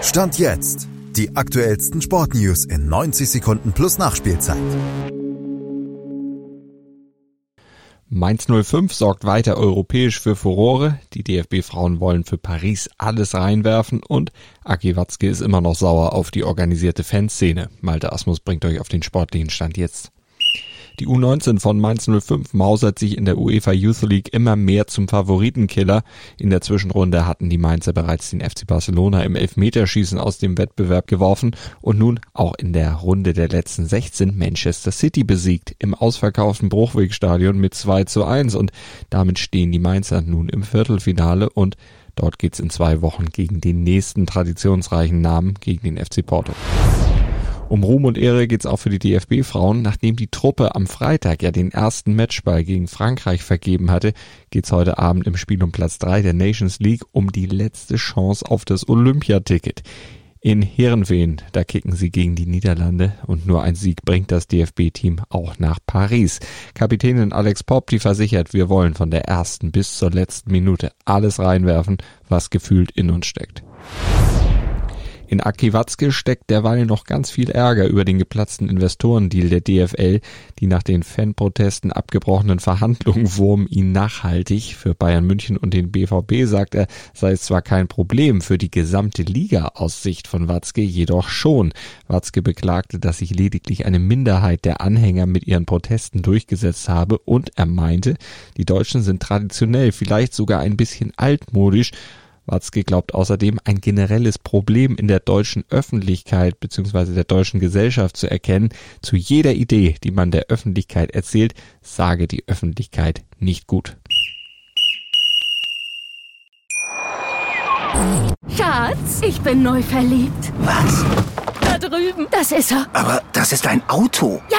Stand jetzt. Die aktuellsten Sportnews in 90 Sekunden plus Nachspielzeit. Mainz 05 sorgt weiter europäisch für Furore. Die DFB-Frauen wollen für Paris alles reinwerfen und Aki Watzke ist immer noch sauer auf die organisierte Fanszene. Malte Asmus bringt euch auf den sportlichen Stand jetzt. Die U19 von Mainz 05 mausert sich in der UEFA Youth League immer mehr zum Favoritenkiller. In der Zwischenrunde hatten die Mainzer bereits den FC Barcelona im Elfmeterschießen aus dem Wettbewerb geworfen und nun auch in der Runde der letzten 16 Manchester City besiegt im ausverkauften Bruchwegstadion mit 2 zu 1 und damit stehen die Mainzer nun im Viertelfinale und Dort geht's in zwei Wochen gegen den nächsten traditionsreichen Namen, gegen den FC Porto. Um Ruhm und Ehre geht's auch für die DFB-Frauen. Nachdem die Truppe am Freitag ja den ersten Matchball gegen Frankreich vergeben hatte, geht's heute Abend im Spiel um Platz drei der Nations League um die letzte Chance auf das Olympiaticket. In Herenveen, da kicken sie gegen die Niederlande und nur ein Sieg bringt das DFB-Team auch nach Paris. Kapitänin Alex Popp, die versichert, wir wollen von der ersten bis zur letzten Minute alles reinwerfen, was gefühlt in uns steckt. In Aki Watzke steckt derweil noch ganz viel Ärger über den geplatzten Investorendeal der DFL. Die nach den Fanprotesten abgebrochenen Verhandlungen wurmen ihn nachhaltig. Für Bayern München und den BVB, sagt er, sei es zwar kein Problem für die gesamte Liga aus Sicht von Watzke, jedoch schon. Watzke beklagte, dass sich lediglich eine Minderheit der Anhänger mit ihren Protesten durchgesetzt habe und er meinte, die Deutschen sind traditionell vielleicht sogar ein bisschen altmodisch Watzke glaubt außerdem, ein generelles Problem in der deutschen Öffentlichkeit bzw. der deutschen Gesellschaft zu erkennen. Zu jeder Idee, die man der Öffentlichkeit erzählt, sage die Öffentlichkeit nicht gut. Schatz, ich bin neu verliebt. Was? Da drüben. Das ist er. Aber das ist ein Auto. Ja,